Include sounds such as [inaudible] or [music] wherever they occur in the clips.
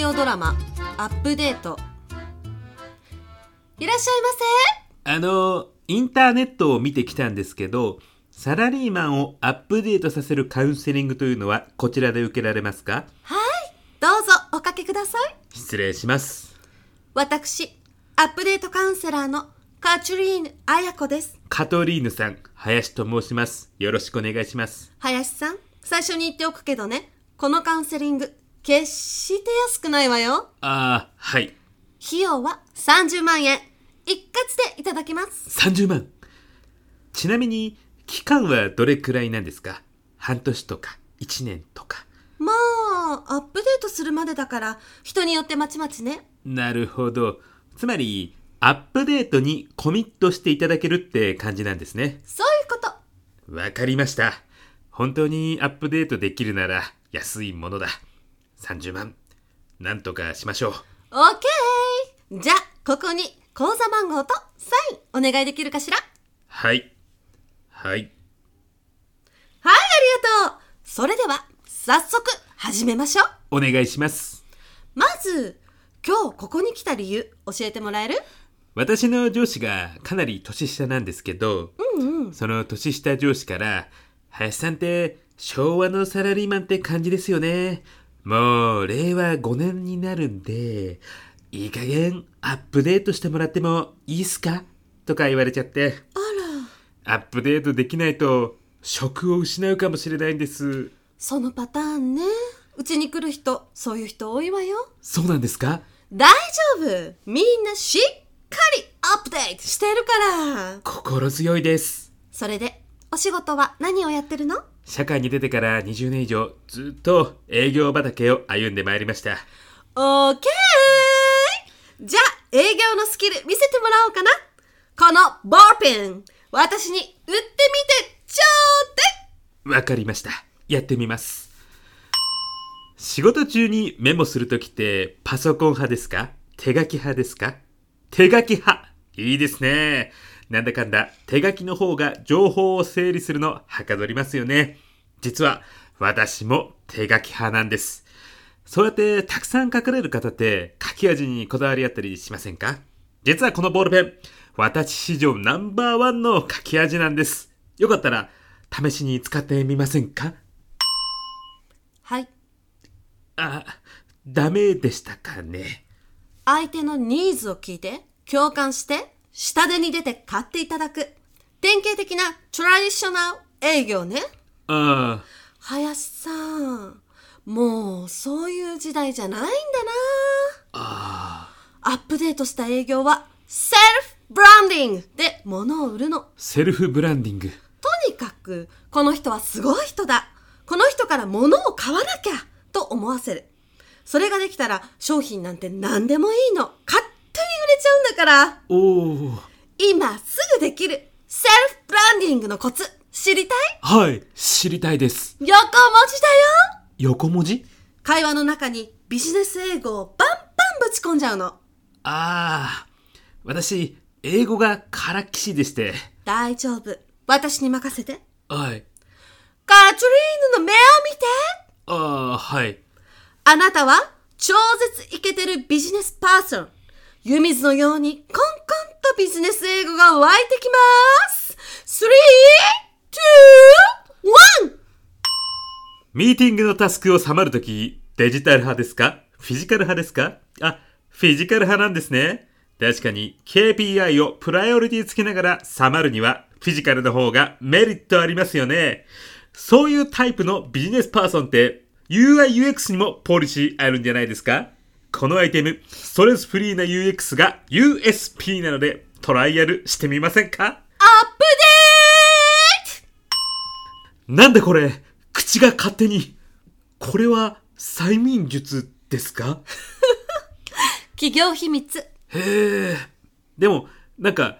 ディオドラマアップデートいらっしゃいまあの、インターネットを見てきたんですけど、サラリーマンをアップデートさせるカウンセリングというのはこちらで受けられますか？せはいどうぞおかけください失礼します。私アップデートカウンセラーのカチュリーヌ彩子ですカトリーヌさん、林と申します。よろしくお願いします。林さん最初に言っておくけどねこのカウンセリング決して安くないわよああ、はい。費用は30万円一括でいただきます30万。ちなみに、期間はどれくらいなんですか？半年とか、1年とか。まあアップデートするまでだから人によってまちまちねなるほど。つまり、アップデートにコミットしていただけるって感じなんですね。そういうことわかりました。本当にアップデートできるなら安いものだ。30万。なんとかしましょう。オッケーじゃあここに口座番号とサインお願いできるかしら？はい。はい。はいありがとうそれでは早速始めましょうお願いします。まず今日ここに来た理由教えてもらえる？私の上司がかなり年下なんですけど、うんうんその年下上司から、林さんって昭和のサラリーマンって感じですよね。もう令和5年になるんで、いい加減アップデートしてもらってもいいっすか？とか言われちゃって、あら。アップデートできないと職を失うかもしれないんです。そのパターンね。うちに来る人そういう人多いわよ。そうなんですか？大丈夫。みんなしっかりアップデートしてるから。心強いです。それでお仕事は何をやってるの？社会に出てから20年以上ずっと営業畑を歩んでまいりました。オーケーじゃあ営業のスキル見せてもらおうかなこのボールペン私に売ってみてちょうだいわかりました。やってみます。仕事中にメモするときってパソコン派ですか？手書き派ですか？手書き派。いいですね。なんだかんだ手書きの方が情報を整理するのはかどりますよね。実は私も手書き派なんです。そうやってたくさん書かれる方って書き味にこだわりあったりしませんか？実はこのボールペン、私史上ナンバーワンの書き味なんです。よかったら試しに使ってみませんか？はいあ、ダメでしたかね？相手のニーズを聞いて共感して下手に出て買っていただく。典型的なトラディショナル営業ね。あ林さんもうそういう時代じゃないんだな。あ、アップデートした営業はセルフブランディングで物を売るの。セルフブランディング。とにかくこの人はすごい人だ。この人から物を買わなきゃと思わせる。それができたら商品なんて何でもいいの。勝手に売れちゃうんだから。おー、今すぐできる。セルフブランディングのコツ。知りたい？はい、知りたいです。横文字だよ。横文字？会話の中にビジネス英語をバンバンぶち込んじゃうの。ああ、私、英語がからっきしでして。大丈夫。私に任せて。はい。カトリーヌの目を見て。ああ、はい。あなたは超絶イケてるビジネスパーソン。湯水のようにコンコンとビジネス英語が湧いてきます。3、2、1! ミーティングのタスクを収まるとき、デジタル派ですか？フィジカル派ですか？あ、フィジカル派なんですね。確かに KPI をプライオリティつけながら収まるにはフィジカルの方がメリットありますよね。そういうタイプのビジネスパーソンって UI/UX にもポリシーあるんじゃないですか？このアイテム、ストレスフリーな UX が USP なのでトライアルしてみませんか？アップデーなんでこれ、口が勝手に。これは催眠術ですか？ト [laughs] 企業秘密。へえ。でも、なんか、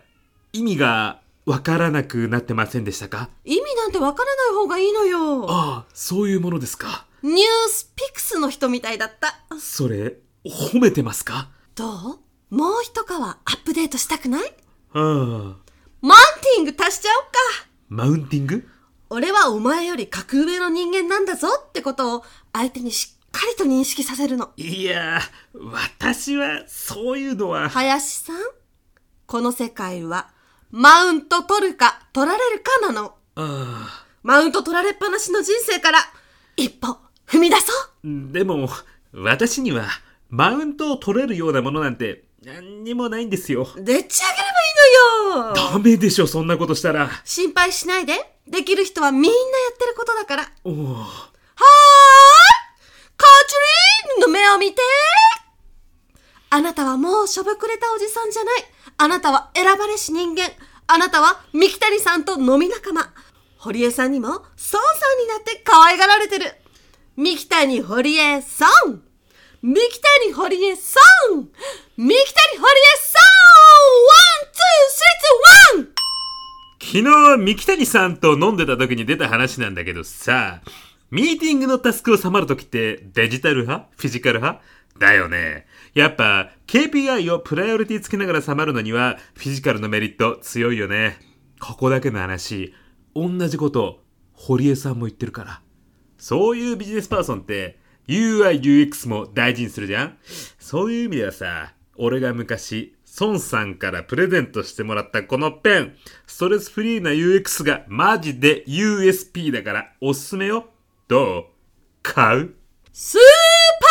意味がわからなくなってませんでしたか？意味なんてわからない方がいいのよ。ああ、そういうものですか。ニュースピクスの人みたいだった。それ、褒めてますか？どう？もう一皮アップデートしたくない？ああ、マウンティング足しちゃおうか。マウンティング？俺はお前より格上の人間なんだぞってことを相手にしっかかりと認識させるの。いや、私はそういうのは。林さん、この世界は、マウント取るか取られるかなの。あマウント取られっぱなしの人生から、一歩踏み出そうあでも、私にはマウントを取れるようなものなんて何にもないんですよ。でっち上げればいいのよダメでしょ、そんなことしたら。心配しないで。できる人はみんなやってることだから。はおお。ーいカチリーンの目を見てあなたはもうしょぼくれたおじさんじゃない。あなたは選ばれし人間。あなたは三木谷さんと飲み仲間。堀江さんにも孫さんになって可愛がられてる。三木谷堀江さん三木谷堀江さん三木谷堀江さん one、two、three、two、one昨日、三木谷さんと飲んでた時に出た話なんだけどさ、ミーティングのタスクを収まる時ってデジタル派？フィジカル派？だよね。やっぱ KPI をプライオリティつけながら収まるのにはフィジカルのメリット強いよね。ここだけの話、同じこと堀江さんも言ってるから。そういうビジネスパーソンって UI、UX も大事にするじゃん。そういう意味ではさ、俺が昔、孫さんからプレゼントしてもらったこのペン、ストレスフリーな UX がマジで USP だからおすすめよ。どう？買う？スーパ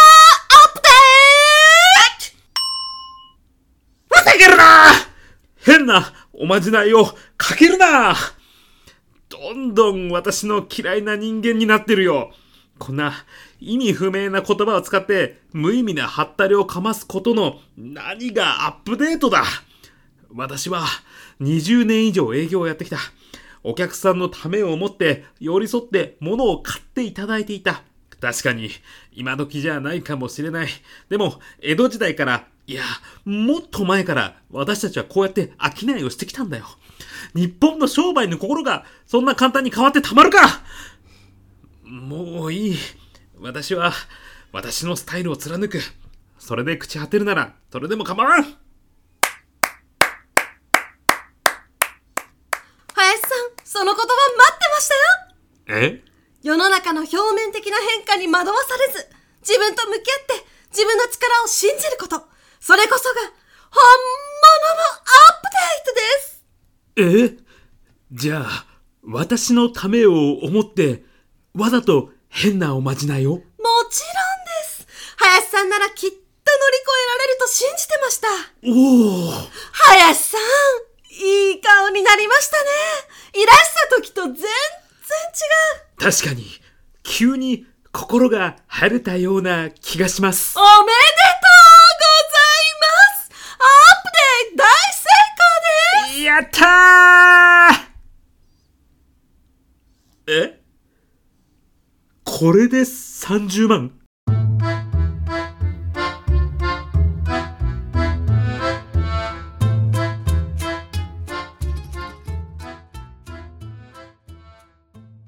ーアップデート！かけるな！変なおまじないをかけるな！どんどん私の嫌いな人間になってるよ。こんな意味不明な言葉を使って無意味なハったりをかますことの何がアップデートだ私は20年以上営業をやってきた。お客さんのためを思って寄り添って物を買っていただいていた。確かに今時じゃないかもしれない。でも江戸時代からいや、もっと前から私たちはこうやって商いをしてきたんだよ。日本の商売の心がそんな簡単に変わってたまるかもういい。私は私のスタイルを貫く。それで朽ち果てるならそれでも構わん林さん、その言葉待ってましたよえ？世の中の表面的な変化に惑わされず、自分と向き合って自分の力を信じること。それこそが、本物のアップデートですえ？じゃあ、私のためを思って、わざと変なおまじないを？もちろんです。林さんならきっと乗り越えられると信じてました。おお林さんいい顔になりましたね。いらした時と全然違う。確かに、急に心が晴れたような気がします。おめでとうございます。アップデート大成功です。やったー。え？これで30万。